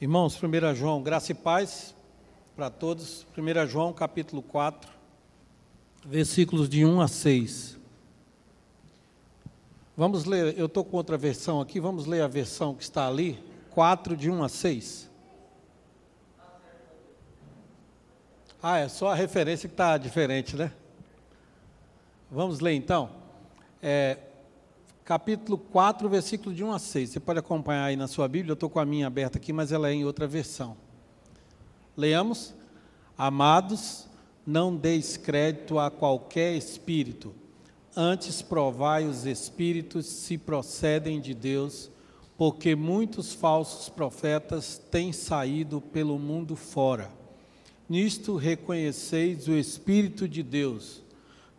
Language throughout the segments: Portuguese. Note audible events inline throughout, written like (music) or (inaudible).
Irmãos, 1 João, graça e paz para todos. 1 João, capítulo 4, versículos de 1 a 6. Vamos ler, eu estou com outra versão aqui, vamos ler a versão que está ali, 4 de 1 a 6. Ah, é só a referência que está diferente, né? Vamos ler então. É, capítulo 4, versículo de 1 a 6. Você pode acompanhar aí na sua Bíblia, eu estou com a minha aberta aqui, mas ela é em outra versão. Leamos. Amados, não deis crédito a qualquer espírito, antes provai os espíritos se procedem de Deus, porque muitos falsos profetas têm saído pelo mundo fora. Nisto reconheceis o Espírito de Deus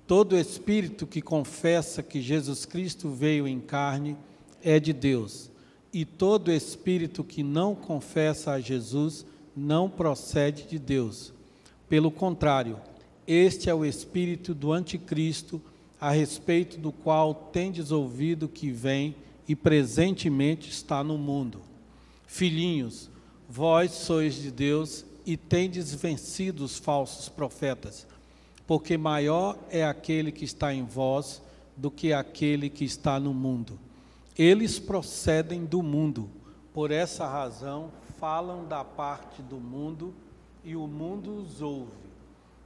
Todo espírito que confessa que Jesus Cristo veio em carne é de Deus, e todo espírito que não confessa a Jesus não procede de Deus. Pelo contrário, este é o espírito do anticristo, a respeito do qual tendes ouvido que vem e presentemente está no mundo. Filhinhos, vós sois de Deus e tendes vencido os falsos profetas porque maior é aquele que está em vós do que aquele que está no mundo. Eles procedem do mundo, por essa razão falam da parte do mundo e o mundo os ouve.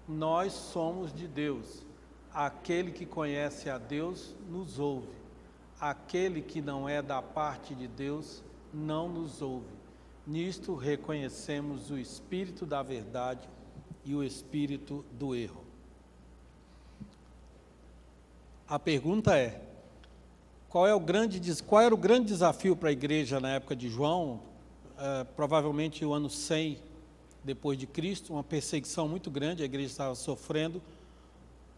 Nós somos de Deus. Aquele que conhece a Deus nos ouve. Aquele que não é da parte de Deus não nos ouve. Nisto reconhecemos o espírito da verdade e o espírito do erro. A pergunta é: qual, é o grande, qual era o grande desafio para a igreja na época de João? É, provavelmente o ano 100 depois de Cristo, uma perseguição muito grande, a igreja estava sofrendo.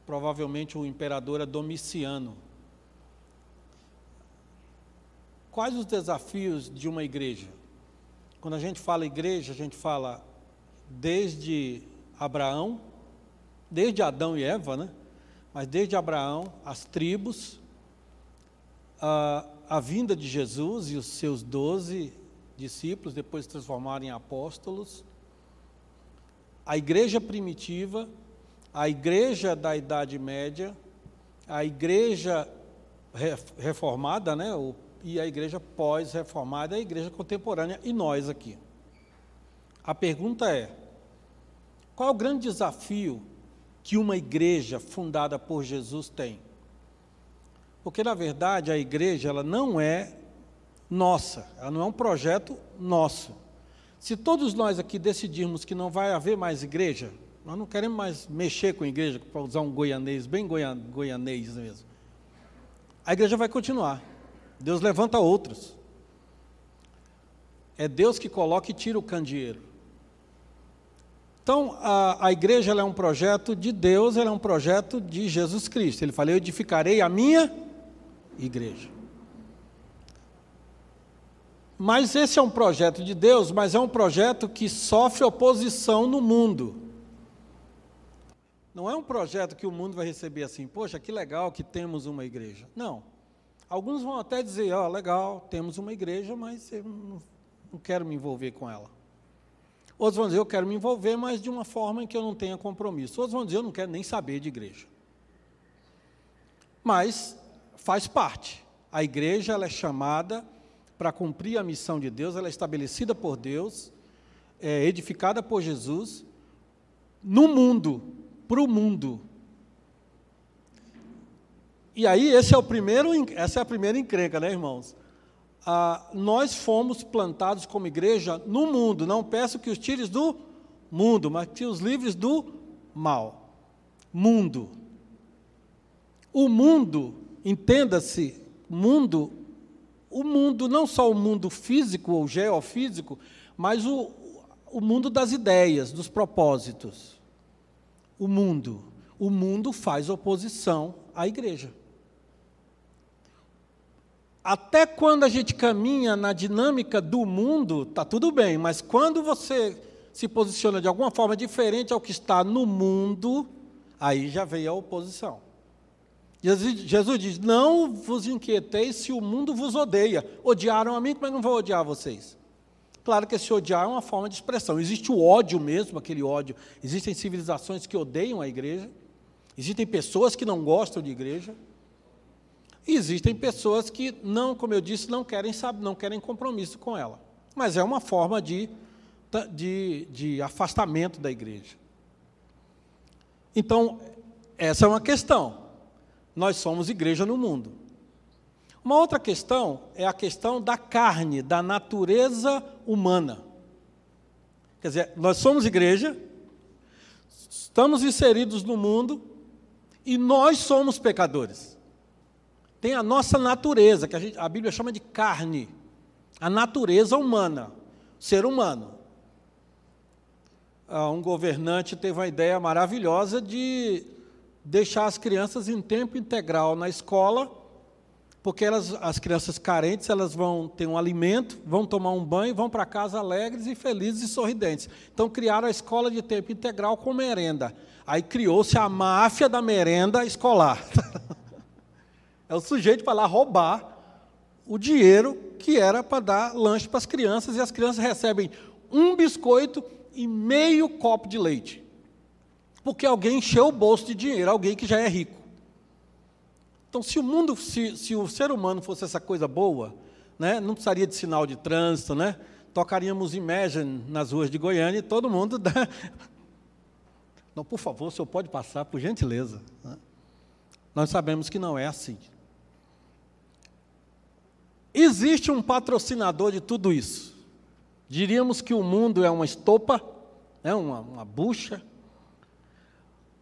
Provavelmente o imperador era Domiciano. Quais os desafios de uma igreja? Quando a gente fala igreja, a gente fala desde Abraão, desde Adão e Eva, né? Mas desde Abraão, as tribos, a, a vinda de Jesus e os seus doze discípulos, depois se transformaram em apóstolos, a igreja primitiva, a igreja da Idade Média, a igreja reformada, né, e a igreja pós-reformada, a igreja contemporânea e nós aqui. A pergunta é: qual é o grande desafio que uma igreja fundada por Jesus tem. Porque na verdade a igreja ela não é nossa, ela não é um projeto nosso. Se todos nós aqui decidirmos que não vai haver mais igreja, nós não queremos mais mexer com a igreja, para usar um goianês, bem goianês mesmo. A igreja vai continuar. Deus levanta outros. É Deus que coloca e tira o candeeiro. Então, a, a igreja é um projeto de Deus, ela é um projeto de Jesus Cristo. Ele falou: Eu edificarei a minha igreja. Mas esse é um projeto de Deus, mas é um projeto que sofre oposição no mundo. Não é um projeto que o mundo vai receber assim, poxa, que legal que temos uma igreja. Não. Alguns vão até dizer, ó, oh, legal, temos uma igreja, mas eu não, não quero me envolver com ela. Outros vão dizer, eu quero me envolver, mas de uma forma em que eu não tenha compromisso. Outros vão dizer, eu não quero nem saber de igreja. Mas faz parte. A igreja ela é chamada para cumprir a missão de Deus, ela é estabelecida por Deus, é edificada por Jesus, no mundo, para o mundo. E aí, esse é o primeiro, essa é a primeira encrenca, né, irmãos? Ah, nós fomos plantados como igreja no mundo. Não peço que os tires do mundo, mas que os livres do mal. Mundo. O mundo, entenda-se, mundo, o mundo, não só o mundo físico ou geofísico, mas o, o mundo das ideias, dos propósitos. O mundo. O mundo faz oposição à igreja. Até quando a gente caminha na dinâmica do mundo, está tudo bem, mas quando você se posiciona de alguma forma diferente ao que está no mundo, aí já veio a oposição. Jesus, Jesus diz: Não vos inquieteis se o mundo vos odeia. Odiaram a mim, mas não vou odiar vocês. Claro que esse odiar é uma forma de expressão. Existe o ódio mesmo, aquele ódio. Existem civilizações que odeiam a igreja. Existem pessoas que não gostam de igreja. Existem pessoas que não, como eu disse, não querem saber, não querem compromisso com ela. Mas é uma forma de, de, de afastamento da igreja. Então, essa é uma questão. Nós somos igreja no mundo. Uma outra questão é a questão da carne, da natureza humana. Quer dizer, nós somos igreja, estamos inseridos no mundo e nós somos pecadores. Tem a nossa natureza, que a, gente, a Bíblia chama de carne, a natureza humana, ser humano. Ah, um governante teve uma ideia maravilhosa de deixar as crianças em tempo integral na escola porque elas, as crianças carentes elas vão ter um alimento, vão tomar um banho, vão para casa alegres e felizes e sorridentes. Então criaram a escola de tempo integral com merenda. Aí criou-se a máfia da merenda escolar. (laughs) é o sujeito para lá roubar o dinheiro que era para dar lanche para as crianças e as crianças recebem um biscoito e meio copo de leite. Porque alguém encheu o bolso de dinheiro, alguém que já é rico. Então, se o mundo, se, se o ser humano fosse essa coisa boa, né, não precisaria de sinal de trânsito, né? Tocaríamos Imagine nas ruas de Goiânia e todo mundo dá. (laughs) Não, por favor, o senhor pode passar, por gentileza. Né? Nós sabemos que não é assim. Existe um patrocinador de tudo isso. Diríamos que o mundo é uma estopa, né, uma, uma bucha,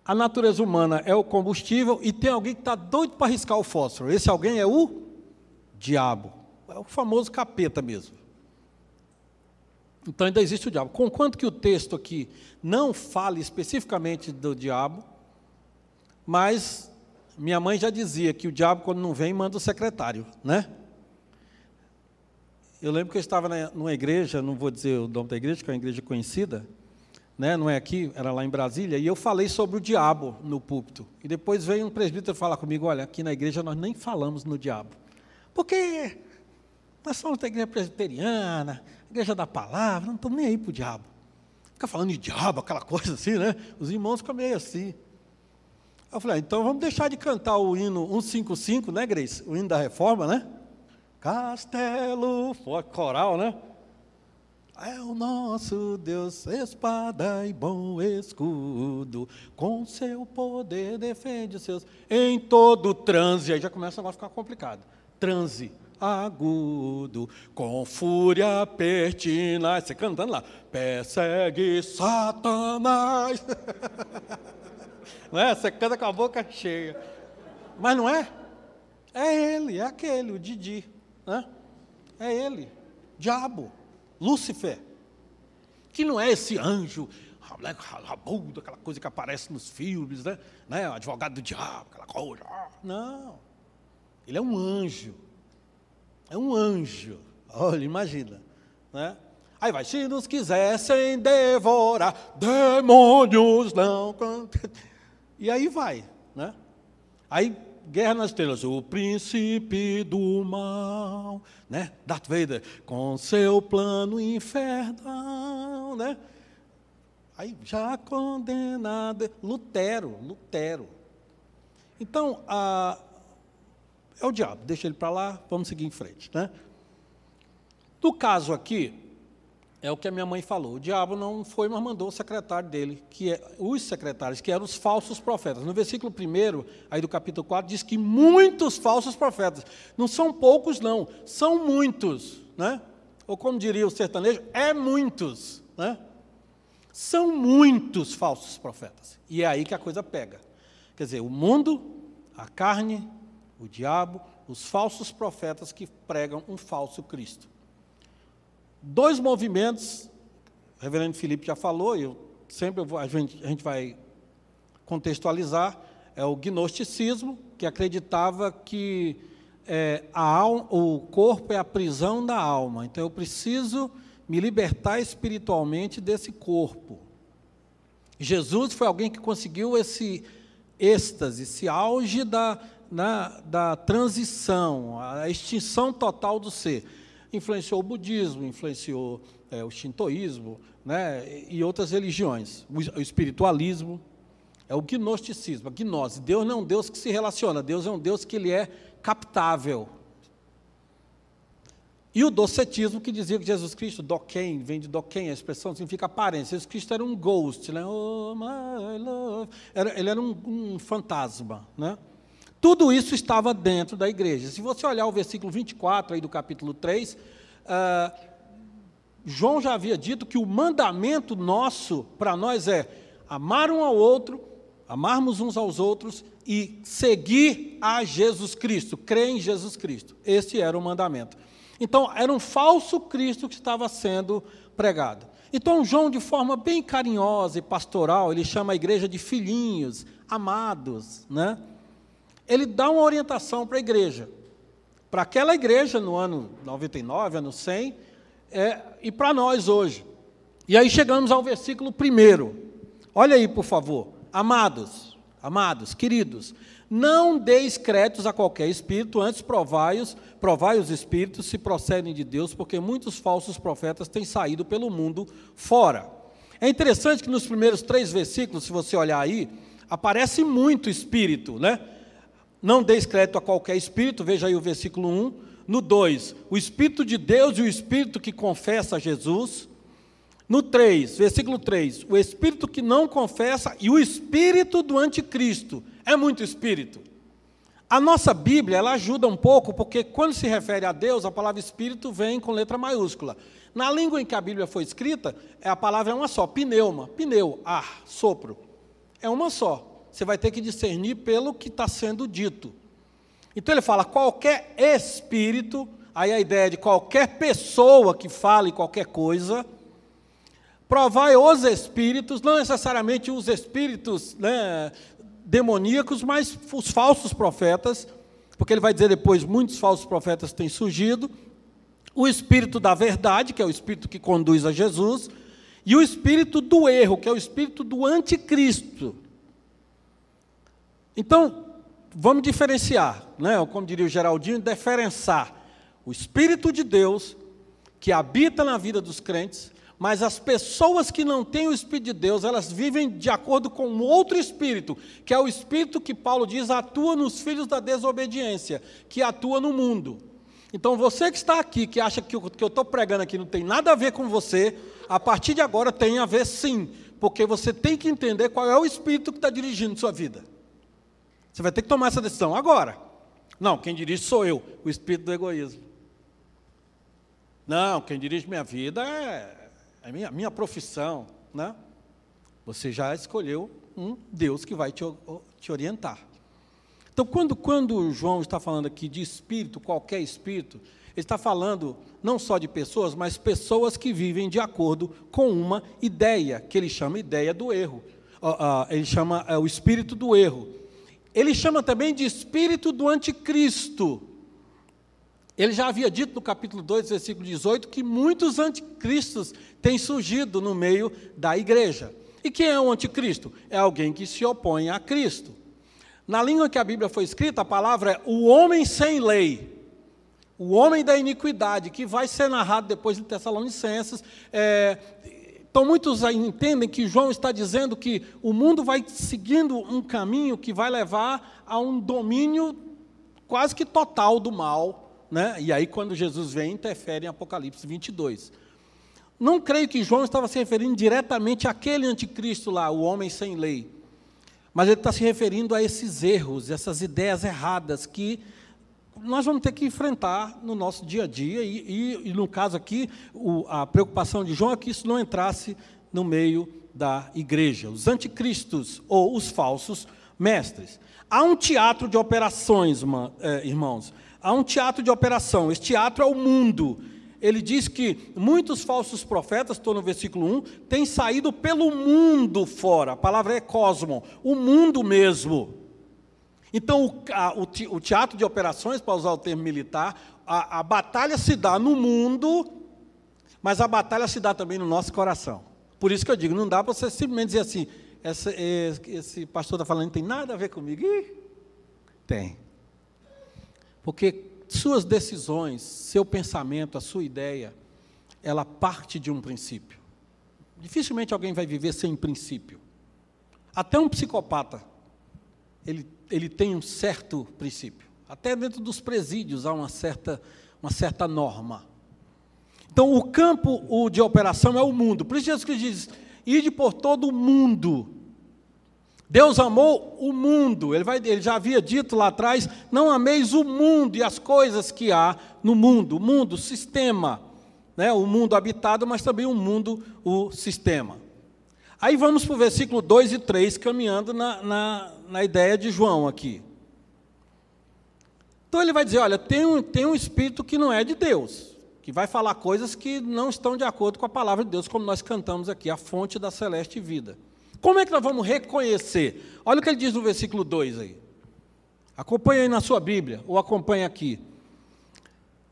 a natureza humana é o combustível e tem alguém que está doido para arriscar o fósforo. Esse alguém é o diabo. É o famoso capeta mesmo. Então ainda existe o diabo. Conquanto que o texto aqui não fale especificamente do diabo, mas minha mãe já dizia que o diabo, quando não vem, manda o secretário, né? Eu lembro que eu estava numa igreja, não vou dizer o nome da igreja, que é uma igreja conhecida, né, não é aqui, era lá em Brasília, e eu falei sobre o diabo no púlpito. E depois veio um presbítero falar comigo: olha, aqui na igreja nós nem falamos no diabo. Porque nós somos da igreja presbiteriana, igreja da palavra, não estamos nem aí para o diabo. Fica falando de diabo, aquela (laughs) coisa assim, né? Os irmãos ficam meio assim. Eu falei, ah, então vamos deixar de cantar o hino 155, né, Grace? O hino da reforma, né? Castelo, coral, né? É o nosso Deus, espada e bom escudo, com seu poder defende seus. Em todo transe, aí já começa a ficar complicado. Transe agudo, com fúria pertinaz. Você cantando lá, persegue Satanás. (laughs) não é? Você canta com a boca cheia. Mas não é? É ele, é aquele, o Didi. Né? É ele, diabo. Lúcifer, que não é esse anjo rabudo, aquela coisa que aparece nos filmes, né? né? Advogado do diabo, aquela coisa. Não. Ele é um anjo. É um anjo. Olha, imagina. Né? Aí vai, se nos quisessem devorar, demônios não. (laughs) E aí vai. Né? Aí Guerra nas Estrelas, o príncipe do mal, né? Darth Vader, com seu plano infernal, né? Aí já condenado, Lutero, Lutero. Então, a, é o diabo, deixa ele para lá, vamos seguir em frente, né? No caso aqui, é o que a minha mãe falou. O diabo não foi, mas mandou o secretário dele, que é, os secretários, que eram os falsos profetas. No versículo 1, aí do capítulo 4, diz que muitos falsos profetas. Não são poucos, não, são muitos. Né? Ou como diria o sertanejo, é muitos. Né? São muitos falsos profetas. E é aí que a coisa pega. Quer dizer, o mundo, a carne, o diabo, os falsos profetas que pregam um falso Cristo. Dois movimentos, o reverendo Felipe já falou, eu sempre vou, a, gente, a gente vai contextualizar, é o gnosticismo, que acreditava que é, alma, o corpo é a prisão da alma. Então eu preciso me libertar espiritualmente desse corpo. Jesus foi alguém que conseguiu esse êxtase, esse auge da, na, da transição, a extinção total do ser influenciou o budismo, influenciou é, o shintoísmo né, e outras religiões, o espiritualismo, é o gnosticismo, a gnose. Deus não é um Deus que se relaciona, Deus é um Deus que ele é captável. E o docetismo, que dizia que Jesus Cristo, doquem, vem de doquem, a expressão significa aparência. Jesus Cristo era um ghost, né? oh, my love. Era, ele era um, um fantasma. Né? Tudo isso estava dentro da igreja. Se você olhar o versículo 24 aí do capítulo 3, uh, ah, João já havia dito que o mandamento nosso para nós é amar um ao outro amarmos uns aos outros e seguir a Jesus Cristo, crer em Jesus Cristo. Este era o mandamento. Então, era um falso Cristo que estava sendo pregado. Então, João, de forma bem carinhosa e pastoral, ele chama a igreja de filhinhos, amados, né? Ele dá uma orientação para a igreja. Para aquela igreja no ano 99, ano 100, é, e para nós hoje. E aí chegamos ao versículo primeiro. Olha aí, por favor. Amados, amados, queridos, não deis créditos a qualquer espírito, antes provai-os, provai os espíritos se procedem de Deus, porque muitos falsos profetas têm saído pelo mundo fora. É interessante que nos primeiros três versículos, se você olhar aí, aparece muito espírito, né? Não deis crédito a qualquer espírito, veja aí o versículo 1. No 2, o Espírito de Deus e o Espírito que confessa Jesus. No 3, versículo 3, o espírito que não confessa e o espírito do anticristo. É muito espírito. A nossa Bíblia, ela ajuda um pouco, porque quando se refere a Deus, a palavra espírito vem com letra maiúscula. Na língua em que a Bíblia foi escrita, a palavra é uma só, pneuma, pneu, ar, sopro. É uma só. Você vai ter que discernir pelo que está sendo dito. Então ele fala qualquer espírito, aí a ideia de qualquer pessoa que fale qualquer coisa, Provai os espíritos, não necessariamente os espíritos né, demoníacos, mas os falsos profetas, porque ele vai dizer depois: muitos falsos profetas têm surgido. O espírito da verdade, que é o espírito que conduz a Jesus, e o espírito do erro, que é o espírito do anticristo. Então, vamos diferenciar, né? como diria o Geraldinho, diferenciar o Espírito de Deus, que habita na vida dos crentes, mas as pessoas que não têm o Espírito de Deus, elas vivem de acordo com outro Espírito, que é o Espírito que Paulo diz atua nos filhos da desobediência, que atua no mundo. Então você que está aqui, que acha que o que eu estou pregando aqui não tem nada a ver com você, a partir de agora tem a ver sim, porque você tem que entender qual é o Espírito que está dirigindo sua vida. Você vai ter que tomar essa decisão agora. Não, quem dirige sou eu, o Espírito do egoísmo. Não, quem dirige minha vida é a minha, minha profissão, né? Você já escolheu um Deus que vai te, te orientar. Então, quando, quando João está falando aqui de espírito, qualquer espírito, ele está falando não só de pessoas, mas pessoas que vivem de acordo com uma ideia, que ele chama ideia do erro. ele chama é, o espírito do erro. Ele chama também de espírito do anticristo. Ele já havia dito no capítulo 2, versículo 18, que muitos anticristos têm surgido no meio da igreja. E quem é o anticristo? É alguém que se opõe a Cristo. Na língua que a Bíblia foi escrita, a palavra é o homem sem lei, o homem da iniquidade, que vai ser narrado depois em Tessalonicenses. É, então, muitos entendem que João está dizendo que o mundo vai seguindo um caminho que vai levar a um domínio quase que total do mal, né? e aí quando Jesus vem, interfere em Apocalipse 22. Não creio que João estava se referindo diretamente àquele anticristo lá, o homem sem lei. Mas ele está se referindo a esses erros, essas ideias erradas que nós vamos ter que enfrentar no nosso dia a dia. E, e, e no caso aqui, o, a preocupação de João é que isso não entrasse no meio da igreja. Os anticristos ou os falsos mestres. Há um teatro de operações, eh, irmãos há um teatro de operação. Esse teatro é o mundo. Ele diz que muitos falsos profetas, estou no versículo 1, têm saído pelo mundo fora. A palavra é cosmo, o mundo mesmo. Então, o, o teatro de operações, para usar o termo militar, a, a batalha se dá no mundo, mas a batalha se dá também no nosso coração. Por isso que eu digo, não dá para você simplesmente dizer assim, esse, esse pastor está falando, não tem nada a ver comigo. Ih, tem. Porque suas decisões, seu pensamento, a sua ideia, ela parte de um princípio. Dificilmente alguém vai viver sem princípio. Até um psicopata, ele, ele tem um certo princípio. Até dentro dos presídios há uma certa, uma certa norma. Então, o campo o de operação é o mundo. Por isso, Jesus diz: ide por todo o mundo. Deus amou o mundo. Ele, vai, ele já havia dito lá atrás: não ameis o mundo e as coisas que há no mundo. O mundo, o sistema. Né? O mundo habitado, mas também o mundo, o sistema. Aí vamos para o versículo 2 e 3, caminhando na, na, na ideia de João aqui. Então ele vai dizer: olha, tem um, tem um espírito que não é de Deus que vai falar coisas que não estão de acordo com a palavra de Deus, como nós cantamos aqui, a fonte da celeste vida. Como é que nós vamos reconhecer? Olha o que ele diz no versículo 2 aí. Acompanha aí na sua Bíblia, ou acompanha aqui.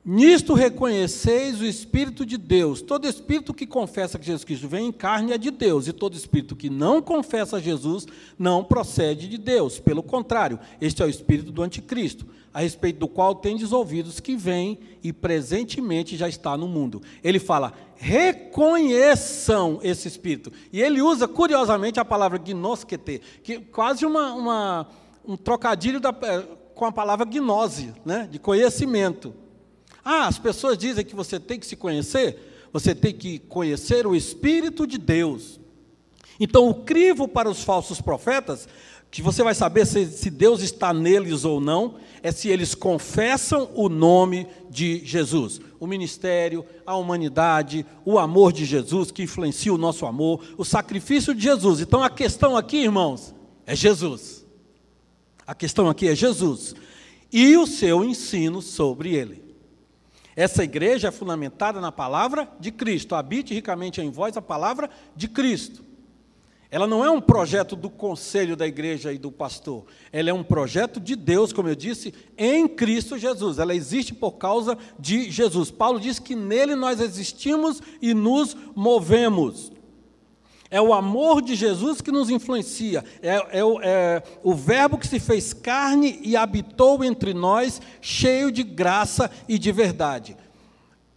Nisto reconheceis o Espírito de Deus. Todo espírito que confessa que Jesus Cristo vem em carne é de Deus, e todo espírito que não confessa Jesus não procede de Deus. Pelo contrário, este é o espírito do anticristo, a respeito do qual tendes ouvidos que vem e presentemente já está no mundo. Ele fala: reconheçam esse espírito. E ele usa, curiosamente, a palavra gnoskete, que é quase uma, uma um trocadilho da, eh, com a palavra gnose, né, de conhecimento. Ah, as pessoas dizem que você tem que se conhecer, você tem que conhecer o Espírito de Deus. Então, o crivo para os falsos profetas, que você vai saber se, se Deus está neles ou não, é se eles confessam o nome de Jesus. O ministério, a humanidade, o amor de Jesus, que influencia o nosso amor, o sacrifício de Jesus. Então, a questão aqui, irmãos, é Jesus. A questão aqui é Jesus e o seu ensino sobre ele. Essa igreja é fundamentada na palavra de Cristo. Habite ricamente em vós a palavra de Cristo. Ela não é um projeto do conselho da igreja e do pastor. Ela é um projeto de Deus, como eu disse, em Cristo Jesus. Ela existe por causa de Jesus. Paulo diz que nele nós existimos e nos movemos. É o amor de Jesus que nos influencia. É, é, o, é, o Verbo que se fez carne e habitou entre nós, cheio de graça e de verdade.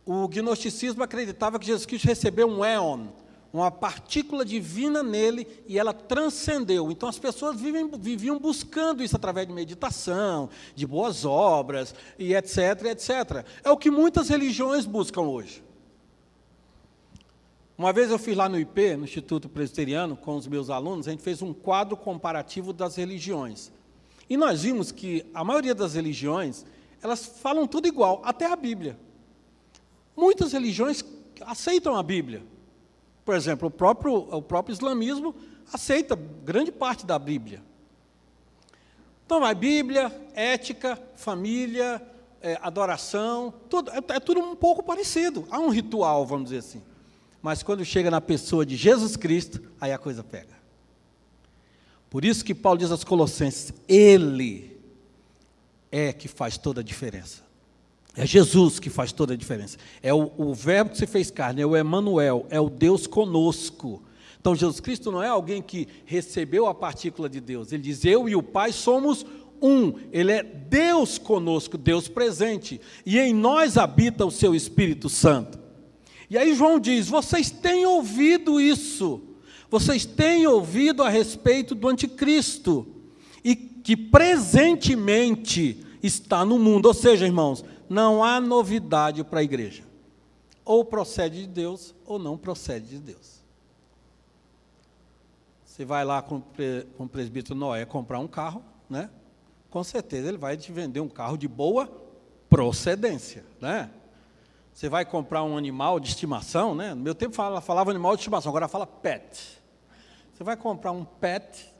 O gnosticismo acreditava que Jesus Cristo recebeu um éon, uma partícula divina nele e ela transcendeu. Então as pessoas vivem, viviam buscando isso através de meditação, de boas obras e etc, etc. É o que muitas religiões buscam hoje. Uma vez eu fiz lá no IP, no Instituto Presbiteriano, com os meus alunos, a gente fez um quadro comparativo das religiões. E nós vimos que a maioria das religiões, elas falam tudo igual, até a Bíblia. Muitas religiões aceitam a Bíblia. Por exemplo, o próprio, o próprio islamismo aceita grande parte da Bíblia. Então, a Bíblia, ética, família, é, adoração, tudo, é, é tudo um pouco parecido. Há um ritual, vamos dizer assim. Mas quando chega na pessoa de Jesus Cristo, aí a coisa pega. Por isso que Paulo diz aos Colossenses: Ele é que faz toda a diferença. É Jesus que faz toda a diferença. É o, o Verbo que se fez carne, é o Emmanuel, é o Deus conosco. Então Jesus Cristo não é alguém que recebeu a partícula de Deus. Ele diz: Eu e o Pai somos um. Ele é Deus conosco, Deus presente. E em nós habita o seu Espírito Santo. E aí João diz: vocês têm ouvido isso, vocês têm ouvido a respeito do anticristo, e que presentemente está no mundo. Ou seja, irmãos, não há novidade para a igreja. Ou procede de Deus, ou não procede de Deus. Você vai lá com o presbítero Noé comprar um carro, né? Com certeza ele vai te vender um carro de boa procedência, né? Você vai comprar um animal de estimação, né? No meu tempo falava, falava animal de estimação, agora fala pet. Você vai comprar um pet,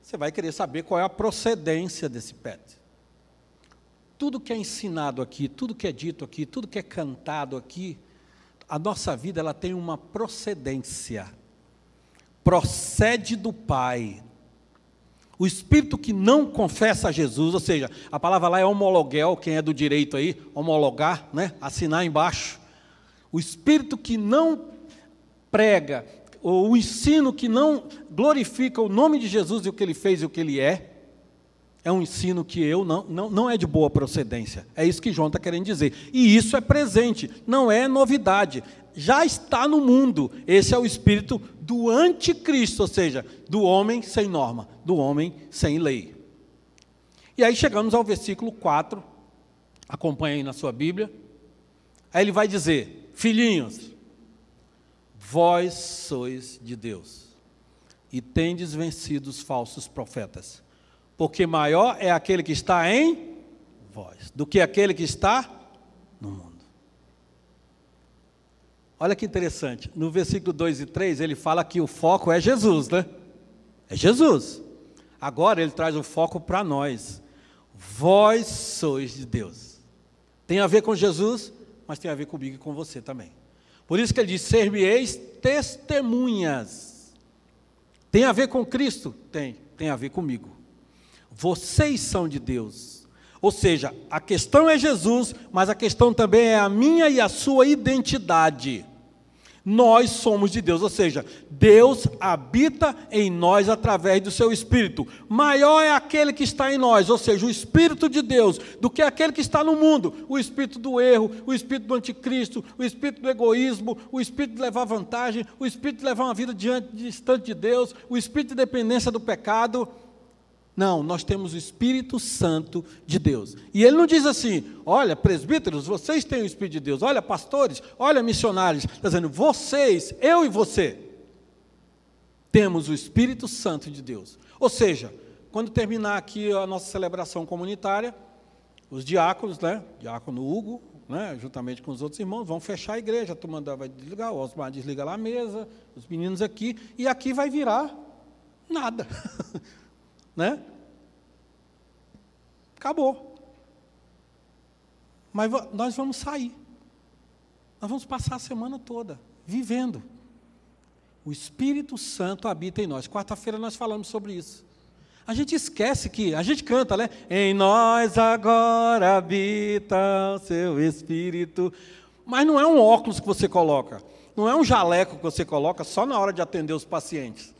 você vai querer saber qual é a procedência desse pet. Tudo que é ensinado aqui, tudo que é dito aqui, tudo que é cantado aqui, a nossa vida ela tem uma procedência. Procede do Pai, o espírito que não confessa a Jesus, ou seja, a palavra lá é homologuel, quem é do direito aí, homologar, né? assinar embaixo. O espírito que não prega, ou o ensino que não glorifica o nome de Jesus e o que ele fez e o que ele é, é um ensino que eu não, não, não é de boa procedência. É isso que João está querendo dizer. E isso é presente, não é novidade. Já está no mundo. Esse é o espírito do anticristo, ou seja, do homem sem norma, do homem sem lei. E aí chegamos ao versículo 4, acompanha aí na sua Bíblia. Aí ele vai dizer: Filhinhos, vós sois de Deus e tendes vencido os falsos profetas, porque maior é aquele que está em vós do que aquele que está no mundo. Olha que interessante, no versículo 2 e 3 ele fala que o foco é Jesus, né? É Jesus. Agora ele traz o foco para nós. Vós sois de Deus. Tem a ver com Jesus, mas tem a ver comigo e com você também. Por isso que ele diz: ser-me-eis testemunhas. Tem a ver com Cristo? Tem, tem a ver comigo. Vocês são de Deus. Ou seja, a questão é Jesus, mas a questão também é a minha e a sua identidade. Nós somos de Deus, ou seja, Deus habita em nós através do seu Espírito. Maior é aquele que está em nós, ou seja, o Espírito de Deus, do que aquele que está no mundo. O Espírito do erro, o Espírito do anticristo, o Espírito do egoísmo, o Espírito de levar vantagem, o Espírito de levar uma vida diante, distante de Deus, o Espírito de dependência do pecado. Não, nós temos o Espírito Santo de Deus. E ele não diz assim: olha, presbíteros, vocês têm o Espírito de Deus. Olha, pastores, olha, missionários. Está dizendo, vocês, eu e você, temos o Espírito Santo de Deus. Ou seja, quando terminar aqui a nossa celebração comunitária, os diáconos, né, diácono Hugo, né, juntamente com os outros irmãos, vão fechar a igreja. A turma vai desligar, o Osmar desliga lá a mesa, os meninos aqui, e aqui vai virar nada. (laughs) né? Acabou. Mas nós vamos sair. Nós vamos passar a semana toda vivendo. O Espírito Santo habita em nós. Quarta-feira nós falamos sobre isso. A gente esquece que, a gente canta, né? Em nós agora habita o seu Espírito. Mas não é um óculos que você coloca. Não é um jaleco que você coloca só na hora de atender os pacientes.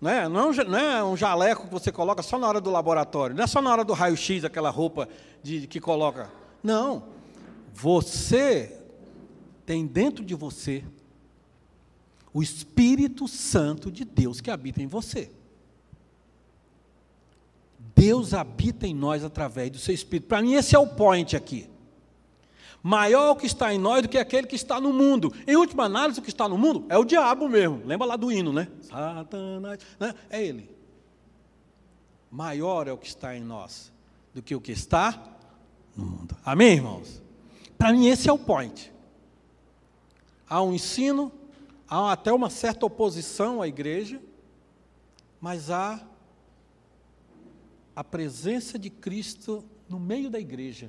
Não é, não, é um, não é um jaleco que você coloca só na hora do laboratório, não é só na hora do raio-x, aquela roupa de, que coloca. Não. Você tem dentro de você o Espírito Santo de Deus que habita em você. Deus habita em nós através do seu Espírito. Para mim, esse é o point aqui. Maior o que está em nós do que aquele que está no mundo. Em última análise, o que está no mundo é o diabo mesmo. Lembra lá do hino, né? Satanás, né? É ele. Maior é o que está em nós do que o que está no mundo. Amém, irmãos? Para mim, esse é o point. Há um ensino, há até uma certa oposição à igreja, mas há a presença de Cristo no meio da igreja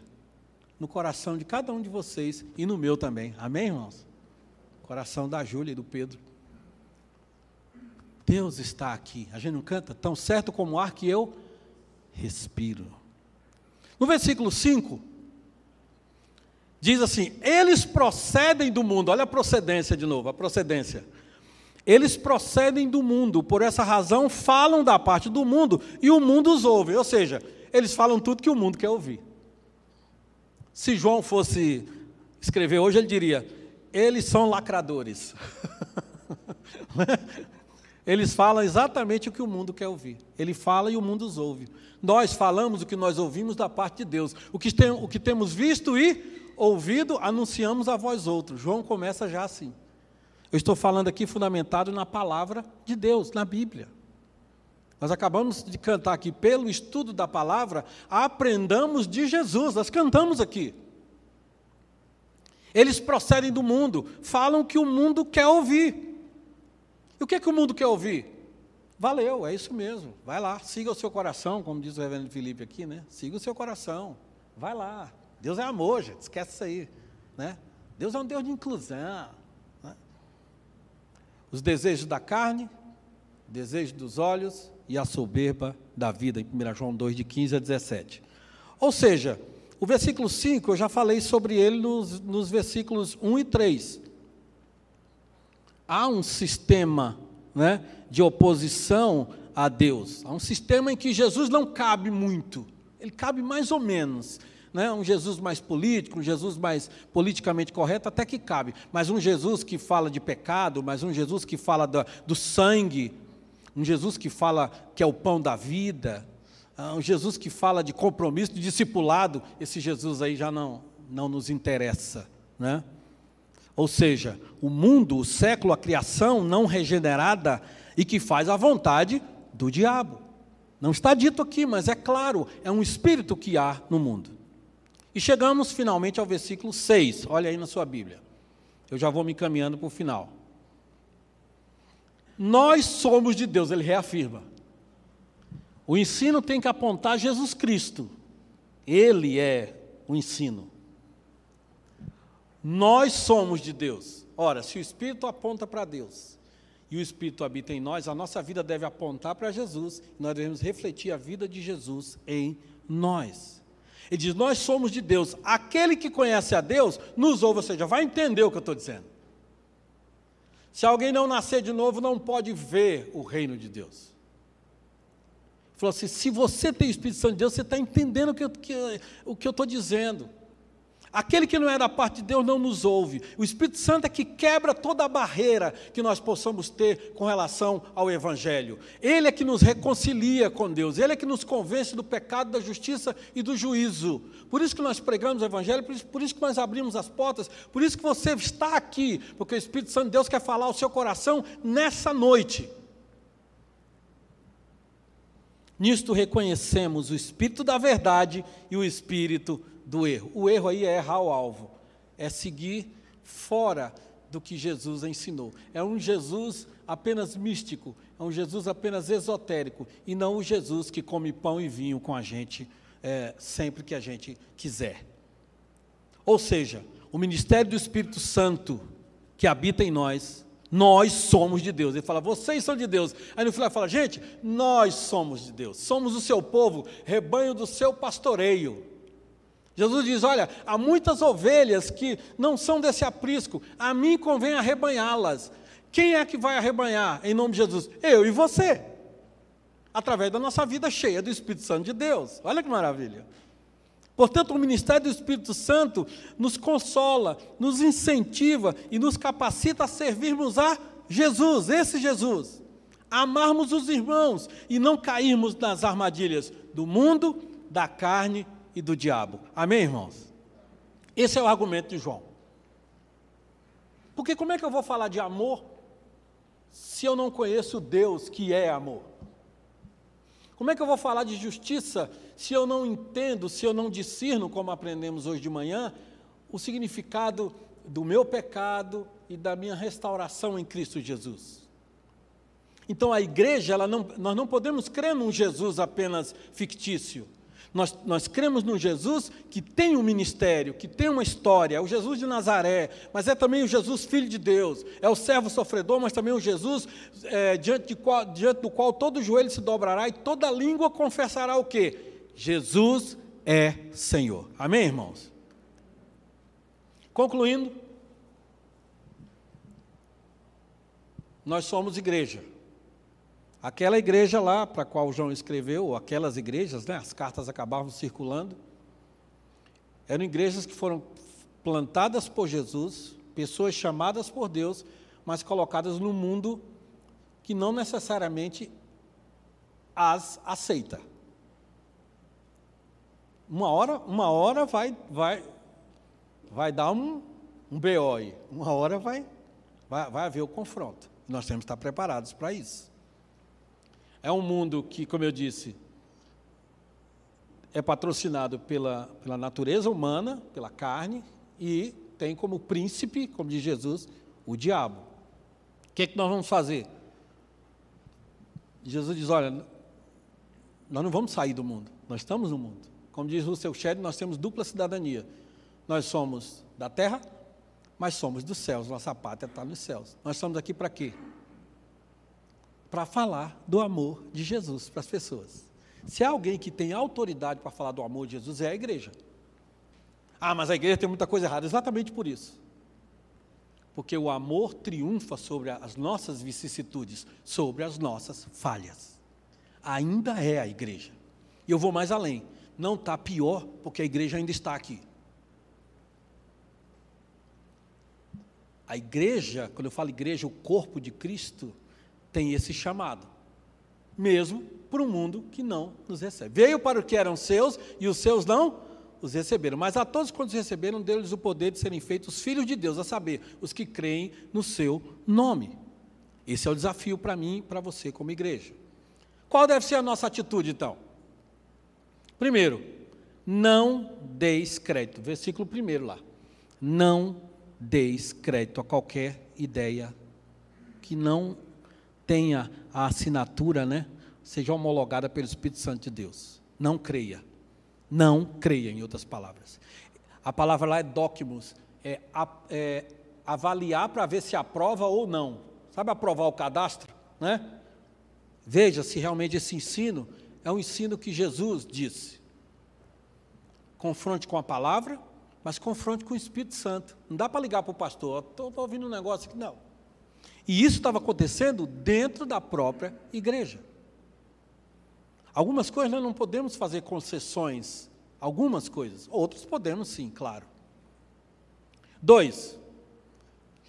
no coração de cada um de vocês e no meu também. Amém, irmãos? Coração da Júlia e do Pedro. Deus está aqui. A gente não canta tão certo como o ar que eu respiro. No versículo 5, diz assim: Eles procedem do mundo. Olha a procedência de novo, a procedência. Eles procedem do mundo, por essa razão falam da parte do mundo e o mundo os ouve. Ou seja, eles falam tudo que o mundo quer ouvir. Se João fosse escrever hoje, ele diria: eles são lacradores. (laughs) Eles falam exatamente o que o mundo quer ouvir. Ele fala e o mundo os ouve. Nós falamos o que nós ouvimos da parte de Deus. O que, tem, o que temos visto e ouvido, anunciamos a vós outros. João começa já assim. Eu estou falando aqui fundamentado na palavra de Deus, na Bíblia. Nós acabamos de cantar aqui, pelo estudo da palavra, aprendamos de Jesus. Nós cantamos aqui. Eles procedem do mundo, falam que o mundo quer ouvir. E o que, é que o mundo quer ouvir? Valeu, é isso mesmo. Vai lá, siga o seu coração, como diz o reverendo Felipe aqui, né? Siga o seu coração. Vai lá. Deus é amor, gente. Esquece isso aí. Né? Deus é um Deus de inclusão. Né? Os desejos da carne, desejos dos olhos, e a soberba da vida, em 1 João 2, de 15 a 17. Ou seja, o versículo 5, eu já falei sobre ele nos, nos versículos 1 e 3. Há um sistema né, de oposição a Deus. Há um sistema em que Jesus não cabe muito, ele cabe mais ou menos. né? um Jesus mais político, um Jesus mais politicamente correto, até que cabe. Mas um Jesus que fala de pecado, mas um Jesus que fala do, do sangue, um Jesus que fala que é o pão da vida, ah, um Jesus que fala de compromisso, de discipulado, esse Jesus aí já não, não nos interessa. Né? Ou seja, o mundo, o século, a criação não regenerada e que faz a vontade do diabo. Não está dito aqui, mas é claro, é um espírito que há no mundo. E chegamos finalmente ao versículo 6, olha aí na sua Bíblia. Eu já vou me encaminhando para o final. Nós somos de Deus, ele reafirma. O ensino tem que apontar Jesus Cristo. Ele é o ensino. Nós somos de Deus. Ora, se o Espírito aponta para Deus e o Espírito habita em nós, a nossa vida deve apontar para Jesus nós devemos refletir a vida de Jesus em nós. Ele diz: Nós somos de Deus. Aquele que conhece a Deus nos ouve, ou seja, vai entender o que eu estou dizendo. Se alguém não nascer de novo, não pode ver o reino de Deus. Ele falou assim: se você tem o Espírito Santo de Deus, você está entendendo o que eu, que, o que eu estou dizendo. Aquele que não é da parte de Deus não nos ouve. O Espírito Santo é que quebra toda a barreira que nós possamos ter com relação ao Evangelho. Ele é que nos reconcilia com Deus. Ele é que nos convence do pecado, da justiça e do juízo. Por isso que nós pregamos o Evangelho, por isso, por isso que nós abrimos as portas, por isso que você está aqui, porque o Espírito Santo de Deus quer falar ao seu coração nessa noite. Nisto reconhecemos o Espírito da verdade e o Espírito do erro. O erro aí é errar o alvo, é seguir fora do que Jesus ensinou. É um Jesus apenas místico, é um Jesus apenas esotérico, e não o Jesus que come pão e vinho com a gente é, sempre que a gente quiser. Ou seja, o ministério do Espírito Santo que habita em nós, nós somos de Deus. Ele fala, vocês são de Deus. Aí no final ele fala, gente, nós somos de Deus, somos o seu povo, rebanho do seu pastoreio. Jesus diz: Olha, há muitas ovelhas que não são desse aprisco, a mim convém arrebanhá-las. Quem é que vai arrebanhar em nome de Jesus? Eu e você. Através da nossa vida cheia do Espírito Santo de Deus. Olha que maravilha. Portanto, o ministério do Espírito Santo nos consola, nos incentiva e nos capacita a servirmos a Jesus, esse Jesus. amarmos os irmãos e não cairmos nas armadilhas do mundo, da carne e do diabo. Amém, irmãos? Esse é o argumento de João. Porque como é que eu vou falar de amor se eu não conheço Deus que é amor? Como é que eu vou falar de justiça se eu não entendo, se eu não discerno, como aprendemos hoje de manhã, o significado do meu pecado e da minha restauração em Cristo Jesus? Então a igreja, não, nós não podemos crer num Jesus apenas fictício. Nós, nós cremos no Jesus que tem um ministério, que tem uma história, é o Jesus de Nazaré, mas é também o Jesus Filho de Deus, é o servo sofredor, mas também o Jesus é, diante, qual, diante do qual todo joelho se dobrará e toda língua confessará o quê? Jesus é Senhor. Amém, irmãos? Concluindo, nós somos igreja. Aquela igreja lá para a qual João escreveu, aquelas igrejas, né, as cartas acabavam circulando, eram igrejas que foram plantadas por Jesus, pessoas chamadas por Deus, mas colocadas no mundo que não necessariamente as aceita. Uma hora, uma hora vai, vai, vai dar um, um uma hora vai, vai, vai haver o confronto. Nós temos que estar preparados para isso. É um mundo que, como eu disse, é patrocinado pela, pela natureza humana, pela carne, e tem como príncipe, como diz Jesus, o diabo. O que, é que nós vamos fazer? Jesus diz: olha, nós não vamos sair do mundo, nós estamos no mundo. Como diz o seu Shedd, nós temos dupla cidadania. Nós somos da terra, mas somos dos céus, nossa pátria está nos céus. Nós estamos aqui para quê? Para falar do amor de Jesus para as pessoas. Se há alguém que tem autoridade para falar do amor de Jesus, é a igreja. Ah, mas a igreja tem muita coisa errada. Exatamente por isso. Porque o amor triunfa sobre as nossas vicissitudes, sobre as nossas falhas. Ainda é a igreja. E eu vou mais além. não está pior, porque a igreja ainda está aqui. A igreja, quando eu falo igreja, o corpo de Cristo, tem esse chamado, mesmo para um mundo que não nos recebe. Veio para o que eram seus e os seus não os receberam. Mas a todos quantos receberam, deu-lhes o poder de serem feitos filhos de Deus, a saber, os que creem no seu nome. Esse é o desafio para mim e para você como igreja. Qual deve ser a nossa atitude então? Primeiro, não deis crédito. Versículo primeiro lá. Não deis crédito a qualquer ideia que não tenha a assinatura, né? Seja homologada pelo Espírito Santo de Deus. Não creia. Não creia, em outras palavras. A palavra lá é docmus, é, é avaliar para ver se aprova ou não. Sabe aprovar o cadastro, né? Veja se realmente esse ensino é um ensino que Jesus disse. Confronte com a palavra, mas confronte com o Espírito Santo. Não dá para ligar para o pastor, estou ouvindo um negócio aqui, não. E isso estava acontecendo dentro da própria igreja. Algumas coisas nós não podemos fazer concessões, algumas coisas, outras podemos sim, claro. Dois,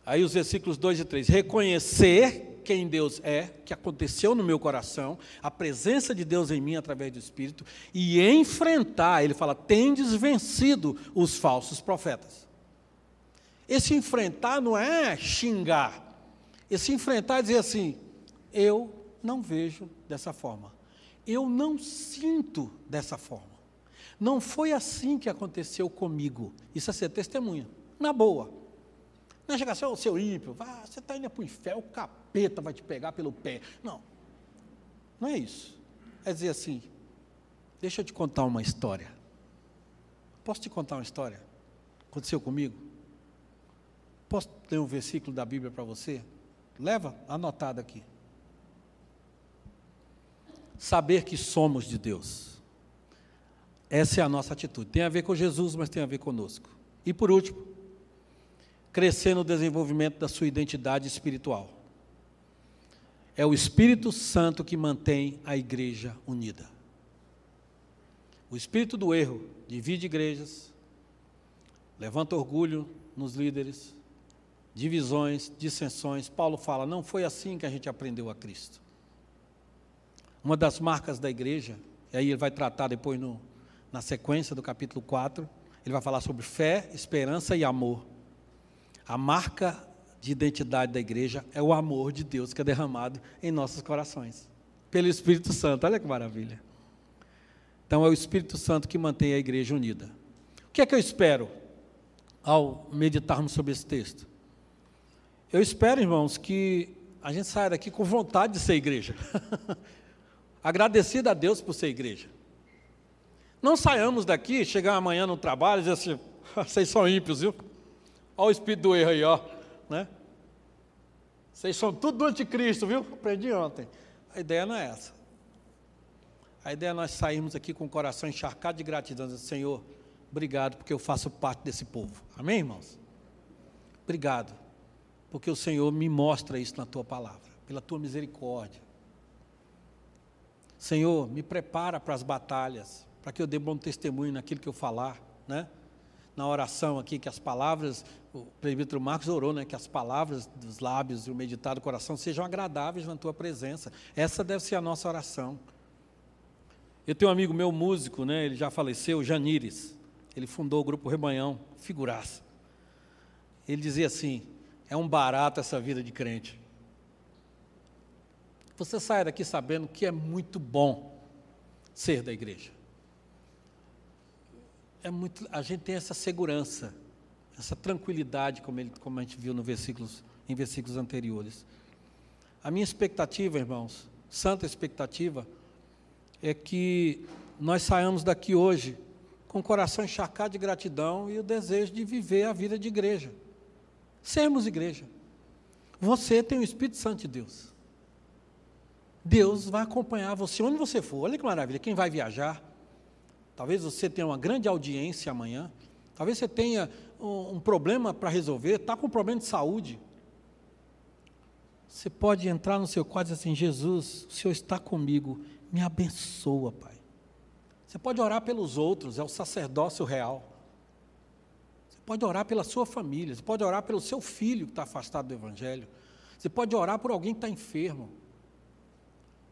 aí os versículos 2 e 3: reconhecer quem Deus é, que aconteceu no meu coração, a presença de Deus em mim através do Espírito, e enfrentar, ele fala, tendes vencido os falsos profetas. Esse enfrentar não é xingar, esse enfrentar é dizer assim: eu não vejo dessa forma, eu não sinto dessa forma. Não foi assim que aconteceu comigo. Isso é ser testemunha, na boa. Não é chegar assim, o seu ímpio, vá, você está indo para o inferno, o capeta vai te pegar pelo pé. Não, não é isso. É dizer assim, deixa eu te contar uma história. Posso te contar uma história? Aconteceu comigo? Posso ler um versículo da Bíblia para você? Leva anotado aqui. Saber que somos de Deus. Essa é a nossa atitude. Tem a ver com Jesus, mas tem a ver conosco. E por último, crescer no desenvolvimento da sua identidade espiritual. É o Espírito Santo que mantém a igreja unida. O espírito do erro divide igrejas, levanta orgulho nos líderes, divisões, dissensões. Paulo fala: não foi assim que a gente aprendeu a Cristo. Uma das marcas da igreja, e aí ele vai tratar depois no, na sequência do capítulo 4, ele vai falar sobre fé, esperança e amor. A marca de identidade da igreja é o amor de Deus que é derramado em nossos corações, pelo Espírito Santo. Olha que maravilha. Então é o Espírito Santo que mantém a igreja unida. O que é que eu espero ao meditarmos sobre esse texto? Eu espero, irmãos, que a gente saia daqui com vontade de ser igreja. (laughs) Agradecido a Deus por ser igreja. Não saiamos daqui, chegar amanhã no trabalho e dizer assim, (laughs) vocês são ímpios, viu? Olha o espírito do erro aí, ó. Né? Vocês são tudo do anticristo, viu? Aprendi ontem. A ideia não é essa. A ideia é nós sairmos aqui com o coração encharcado de gratidão, dizendo, Senhor, obrigado porque eu faço parte desse povo. Amém, irmãos? Obrigado, porque o Senhor me mostra isso na tua palavra, pela tua misericórdia. Senhor, me prepara para as batalhas, para que eu dê bom testemunho naquilo que eu falar, né? na oração aqui, que as palavras, o presbítero Marcos orou, né, que as palavras dos lábios e o meditar do coração sejam agradáveis na tua presença. Essa deve ser a nossa oração. Eu tenho um amigo meu, músico, né, ele já faleceu, Janires. Ele fundou o grupo Rebanhão, figuraça. Ele dizia assim: é um barato essa vida de crente. Você sai daqui sabendo que é muito bom ser da igreja é muito, a gente tem essa segurança, essa tranquilidade, como, ele, como a gente viu no versículos, em versículos anteriores. A minha expectativa, irmãos, santa expectativa, é que nós saiamos daqui hoje com o coração encharcado de gratidão e o desejo de viver a vida de igreja. Sermos igreja. Você tem o Espírito Santo de Deus. Deus vai acompanhar você onde você for. Olha que maravilha. Quem vai viajar, Talvez você tenha uma grande audiência amanhã. Talvez você tenha um, um problema para resolver, está com um problema de saúde. Você pode entrar no seu quarto e dizer assim: Jesus, o Senhor está comigo, me abençoa, Pai. Você pode orar pelos outros, é o sacerdócio real. Pode orar pela sua família, você pode orar pelo seu filho que está afastado do Evangelho. Você pode orar por alguém que está enfermo.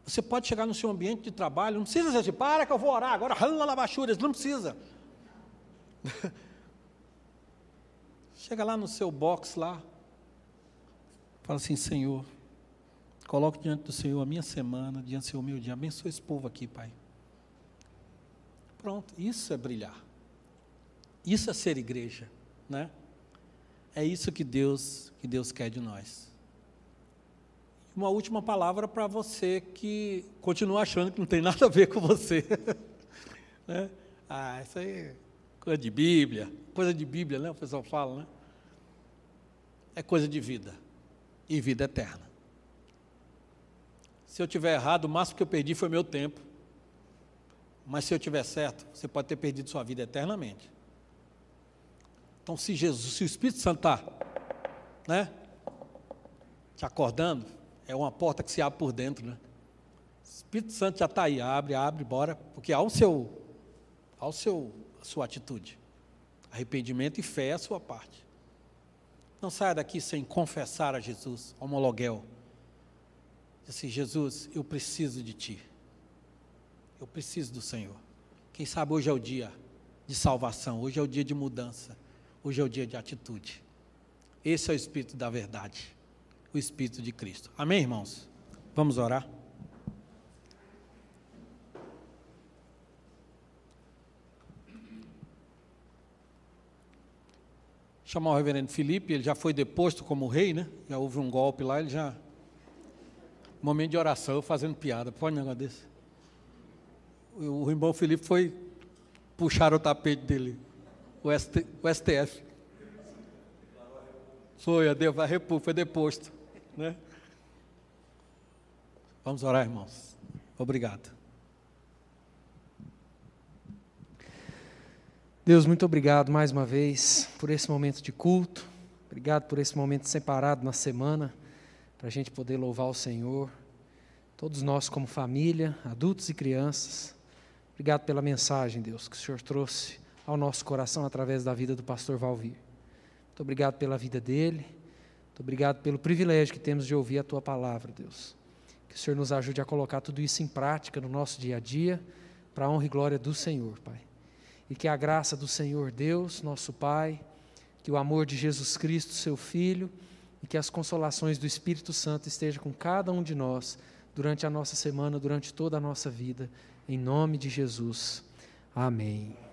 Você pode chegar no seu ambiente de trabalho, não precisa dizer, para que eu vou orar agora, baixuras, não precisa. (laughs) Chega lá no seu box lá, fala assim, Senhor, coloco diante do Senhor a minha semana, diante do Senhor meu dia, abençoa esse povo aqui, Pai. Pronto, isso é brilhar. Isso é ser igreja, né? É isso que Deus, que Deus quer de nós. Uma última palavra para você que continua achando que não tem nada a ver com você. (laughs) né? Ah, isso aí é coisa de Bíblia, coisa de Bíblia, né? O pessoal fala, né? É coisa de vida e vida eterna. Se eu tiver errado, o máximo que eu perdi foi meu tempo. Mas se eu tiver certo, você pode ter perdido sua vida eternamente. Então, se Jesus, se o Espírito Santo está, né, te acordando, é uma porta que se abre por dentro, né? O Espírito Santo já está aí, abre, abre, bora, porque ao seu, ao seu, a sua atitude, arrependimento e fé é a sua parte. Não saia daqui sem confessar a Jesus, homologuel. Assim, Jesus, eu preciso de Ti. Eu preciso do Senhor. Quem sabe hoje é o dia de salvação, hoje é o dia de mudança, hoje é o dia de atitude. Esse é o Espírito da verdade, o Espírito de Cristo. Amém, irmãos? Vamos orar? chamar o reverendo Felipe, ele já foi deposto como rei, né? Já houve um golpe lá, ele já. Momento de oração, fazendo piada. Pode um negócio desse? o irmão Felipe foi puxar o tapete dele, o, ST, o STF. Foi, a, República foi deposto. Né? Vamos orar, irmãos. Obrigado. Deus, muito obrigado mais uma vez por esse momento de culto. Obrigado por esse momento separado na semana, para a gente poder louvar o Senhor. Todos nós, como família, adultos e crianças, Obrigado pela mensagem, Deus, que o Senhor trouxe ao nosso coração através da vida do pastor Valvir. Muito obrigado pela vida dele. Muito obrigado pelo privilégio que temos de ouvir a tua palavra, Deus. Que o Senhor nos ajude a colocar tudo isso em prática no nosso dia a dia, para a honra e glória do Senhor, Pai. E que a graça do Senhor Deus, nosso Pai, que o amor de Jesus Cristo, seu Filho, e que as consolações do Espírito Santo estejam com cada um de nós durante a nossa semana, durante toda a nossa vida em nome de Jesus. Amém.